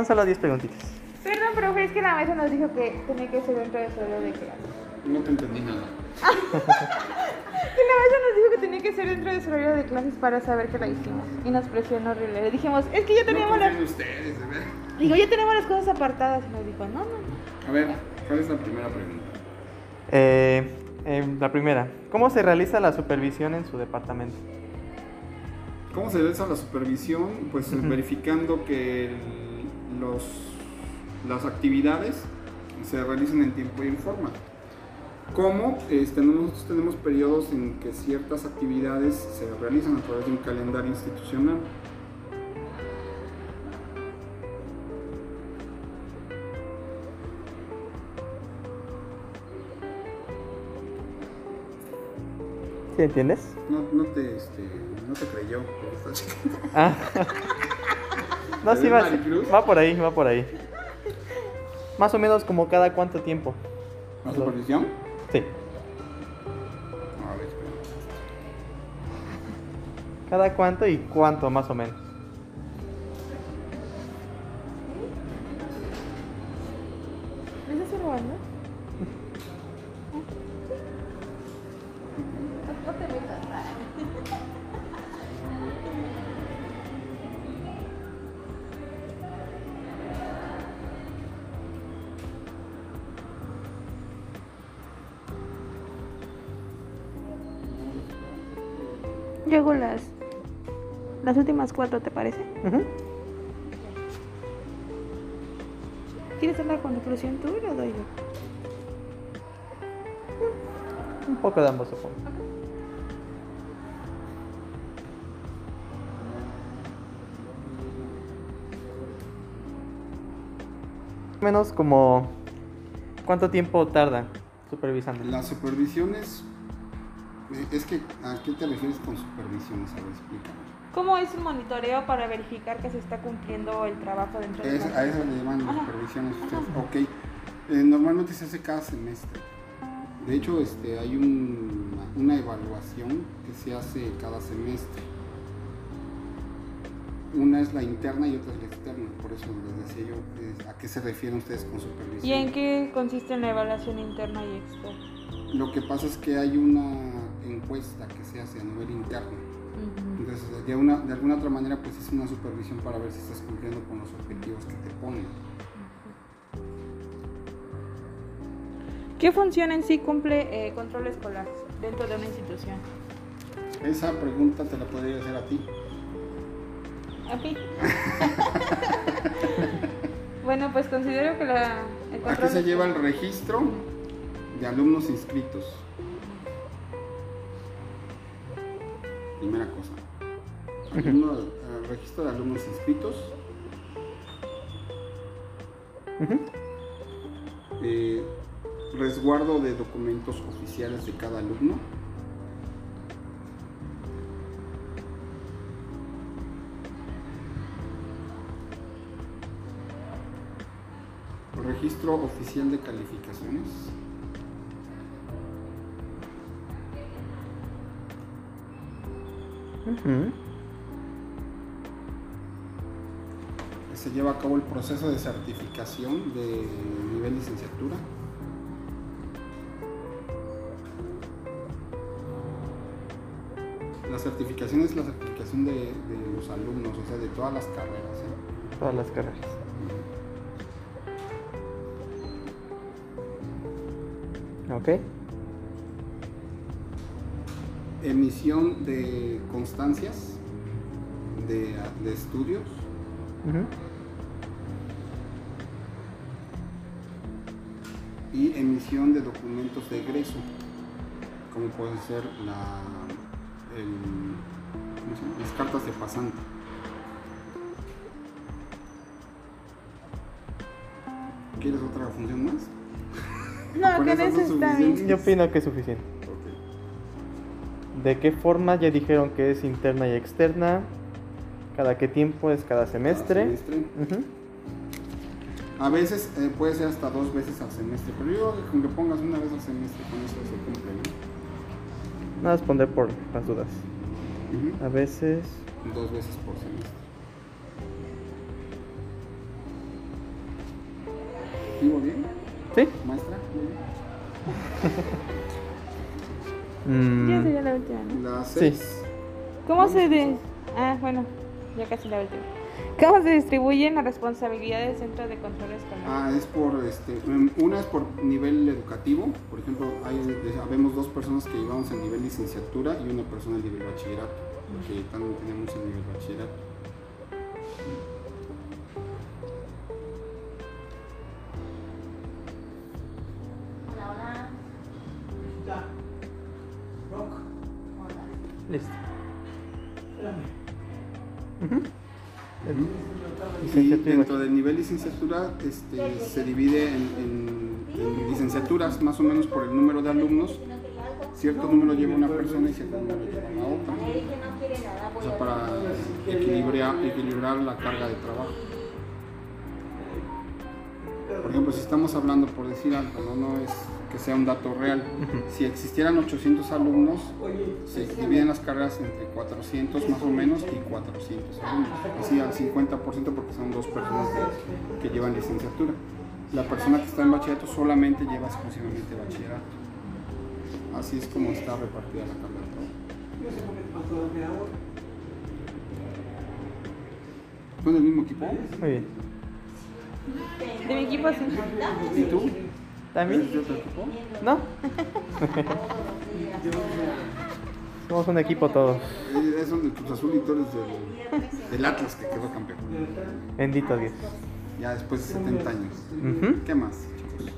Son solo 10 preguntitas. Perdón, profe, es que la maestra nos dijo que tenía que ser dentro de su horario de clase. No te entendí nada. Que la maestra nos dijo que tenía que ser dentro de su horario de clases para saber que la hicimos. Y nos presionó horrible. Le dijimos, es que ya teníamos no las... ustedes, verdad. Digo, ya tenemos las cosas apartadas. Y nos dijo, no, no. A ver, ¿cuál es la primera pregunta? Eh, eh, la primera. ¿Cómo se realiza la supervisión en su departamento? ¿Cómo se realiza la supervisión? Pues verificando que el- los, las actividades se realicen en tiempo y en forma. ¿Cómo? Este, nosotros tenemos periodos en que ciertas actividades se realizan a través de un calendario institucional. ¿Sí entiendes? No, no te, este, no te creyó. Ah. no, sí ¿Eres va, va por ahí, va por ahí. Más o menos como cada cuánto tiempo. ¿La supervisión? Sí. A ver, espera. Cada cuánto y cuánto más o menos. ¿Me estás robando? Yo hago las, las últimas cuatro, ¿te parece? Ujú. ¿Quieres hacer la conclusión tú o la doy yo? Un poco de ambos, supongo. Menos como cuánto tiempo tarda supervisando. Las supervisiones, es que, ¿a qué te refieres con supervisiones? A ver, explícame. ¿Cómo es un monitoreo para verificar que se está cumpliendo el trabajo dentro de la a eso le llaman Ajá. supervisiones ustedes. Ok. Eh, normalmente se hace cada semestre. De hecho, este, hay un- una evaluación que se hace cada semestre. Una es la interna y otra es la externa. Por eso les decía yo eh, a qué se refieren ustedes con supervisión. ¿Y en qué consiste la evaluación interna y externa? Lo que pasa es que hay una encuesta que se hace a nivel interno. Entonces, de, una, de alguna otra manera, pues es una supervisión para ver si estás cumpliendo con los objetivos que te ponen. ¿Qué función en sí cumple eh, control escolar dentro de una institución? Esa pregunta te la podría hacer a ti. A mí. bueno, pues considero que la, el Aquí control se lleva el registro de alumnos inscritos. Primera cosa. Alumno- eh, registro de alumnos inscritos. Eh, resguardo de documentos oficiales de cada alumno. Registro oficial de calificaciones. Se lleva a cabo el proceso de certificación de nivel licenciatura. La certificación es la certificación de, de los alumnos, o sea, de todas las carreras. ¿eh? Todas las carreras. Ok. Emisión de constancias de, de estudios. Y emisión de documentos de egreso, como pueden ser la, el- ¿cómo se llama? las cartas de pasante. ¿Quieres otra función más? No, Con que eso está bien. Yo opino que es suficiente. ¿De qué forma? Ya dijeron que es interna y externa. ¿Cada qué tiempo es cada Cada semestre? A veces eh, puede ser hasta dos veces al semestre, pero yo creo que con que pongas una vez al semestre con eso se cumple. ¿no? Nada más pondré por las dudas. A veces. Dos veces por semestre. educativo bien? ¿Sí? Maestra. Mm, Ya sería la última, ¿no? La Sí. 6. ¿Cómo se de... Ah, bueno, ya casi la última. ¿Cómo se distribuyen las responsabilidades dentro de control escolar? Ah, es por, este, em, una es por nivel educativo, por ejemplo, hay, vemos dos personas que llevamos el nivel licenciatura y una persona en nivel bachillerato, que también tenemos el nivel bachillerato. Listo. Y dentro del nivel licenciatura este, se divide en, en- en licenciaturas más o menos por el número de alumnos. Cierto número lleva una persona y cierto número lleva la otra. O sea, para equilibrar, equilibrar la carga de trabajo. Por ejemplo, si estamos hablando, por decir algo, no, no es que sea un dato real. Si existieran 800 alumnos, se dividen las cargas entre 400 más o menos y 400 alumnos. Así al 50% porque son dos personas que, que llevan licenciatura. La persona que está en bachillerato solamente lleva exclusivamente bachillerato. Así es como está repartida la carga de trabajo. ¿Son del mismo equipo? Muy bien. De mi equipo sí. ¿Y tú? ¿También? ¿Eres de otro equipo? ¿No? Somos un equipo todos. Es Cruz Azul y tú eres del, del Atlas que quedó campeón. Bendito Dios. Ya después de 70 años. ¿Qué más, chicos?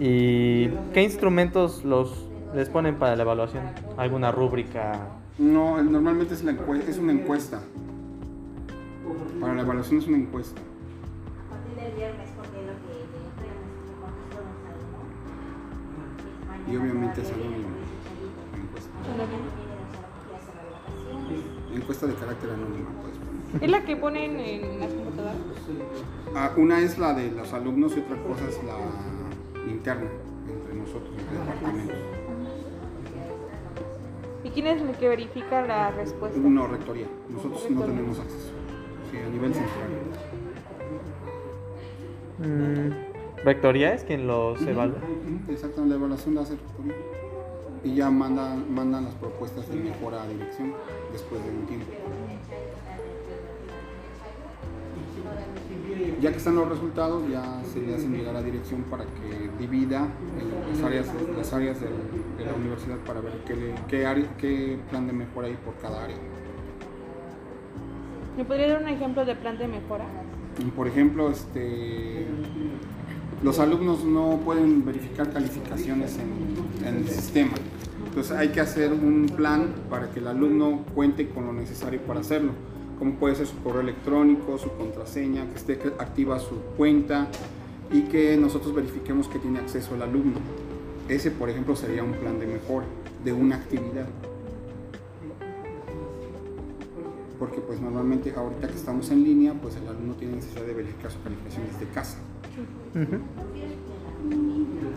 ¿Y qué instrumentos los les ponen para la evaluación? ¿Alguna rúbrica? No, normalmente es, la encue- es una encuesta. Para la evaluación es una encuesta. Y obviamente es anónimo. la encuesta. Encuesta de carácter anónimo, puedes poner. ¿Es la que ponen en la computadora? Ah, una es la de los alumnos y otra cosa es la interna entre nosotros, entre departamentos. ¿Y quién es el que verifica la respuesta? No, rectoría. Nosotros no tenemos acceso. Sí, a nivel central. Mm, ¿Rectoría es quien los evalúa? Ujú, Exacto, la evaluación la hace rectoría. Y ya mandan, mandan las propuestas de mejora a dirección después de un tiempo. Ya que están los resultados, ya se le hacen llegar a dirección para que divida en las áreas, las áreas del- de la universidad para ver qué, qué, área- qué plan de mejora hay por cada área. ¿Me podría dar un ejemplo de plan de mejora? Por ejemplo, este, los alumnos no pueden verificar calificaciones en, en el sistema. Entonces hay que hacer un plan para que el alumno cuente con lo necesario para hacerlo. Como puede ser su correo electrónico, su contraseña, que esté activa su cuenta y que nosotros verifiquemos que tiene acceso el alumno. Ese, por ejemplo, sería un plan de mejora de una actividad. Porque pues normalmente ahorita que estamos en línea, pues el alumno tiene necesidad de verificar su calificación desde casa.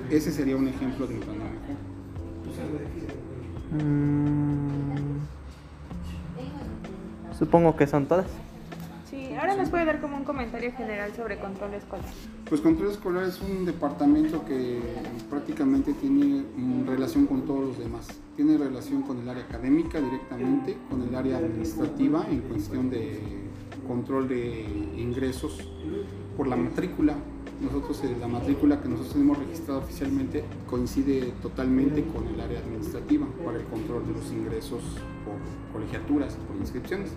Ese sería un ejemplo de un plan de mejora. Mm, Supongo que son todas. Ahora nos puede dar como un comentario general sobre control escolar. Pues control escolar es un departamento que prácticamente tiene mm, relación con todos los demás. Tiene relación con el área académica directamente, con el área administrativa en cuestión de control de ingresos por la matrícula. Nosotros, eh, la matrícula que nosotros tenemos registrada oficialmente coincide totalmente con el área administrativa para el control de los ingresos por colegiaturas, por inscripciones.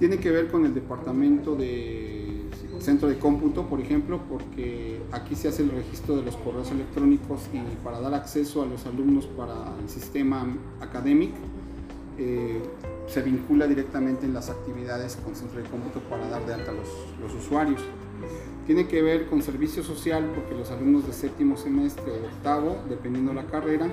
Tiene que ver con el departamento de centro de cómputo, por ejemplo, porque aquí se hace el registro de los correos electrónicos y para dar acceso a los alumnos para el sistema académico eh, se vincula directamente en las actividades con centro de cómputo para dar de alta a los, los usuarios. Tiene que ver con servicio social porque los alumnos de séptimo semestre o octavo, dependiendo la carrera,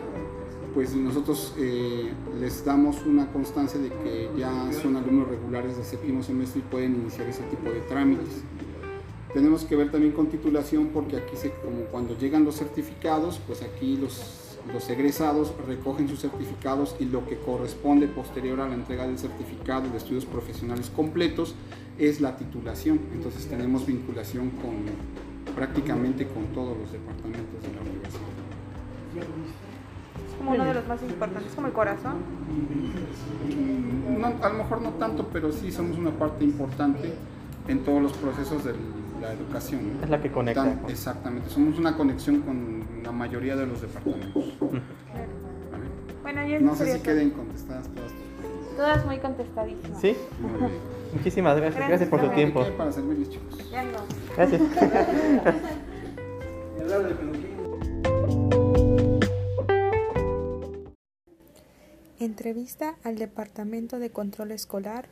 pues nosotros eh, les damos una constancia de que ya son alumnos regulares de séptimo semestre y pueden iniciar ese tipo de trámites. Tenemos que ver también con titulación porque aquí se, como cuando llegan los certificados, pues aquí los, los egresados recogen sus certificados y lo que corresponde posterior a la entrega del certificado de estudios profesionales completos es la titulación. Entonces tenemos vinculación con, prácticamente con todos los departamentos de la universidad. Es como uno de los más importantes, como el corazón. No, a lo mejor no tanto, pero sí somos una parte importante en todos los procesos de la educación. Es la que conecta. Tan- exactamente, somos una conexión con la mayoría de los departamentos. ¿vale? Bueno, ya No sé si queden contestadas todas. tus Todas muy contestadísimas. Sí, Muy bien. muchísimas gracias. Gracias, Gracias por su Rafa. tiempo. ¿Qué Para servirles, chicos. Ya no. Gracias. Entrevista al Departamento de Control Escolar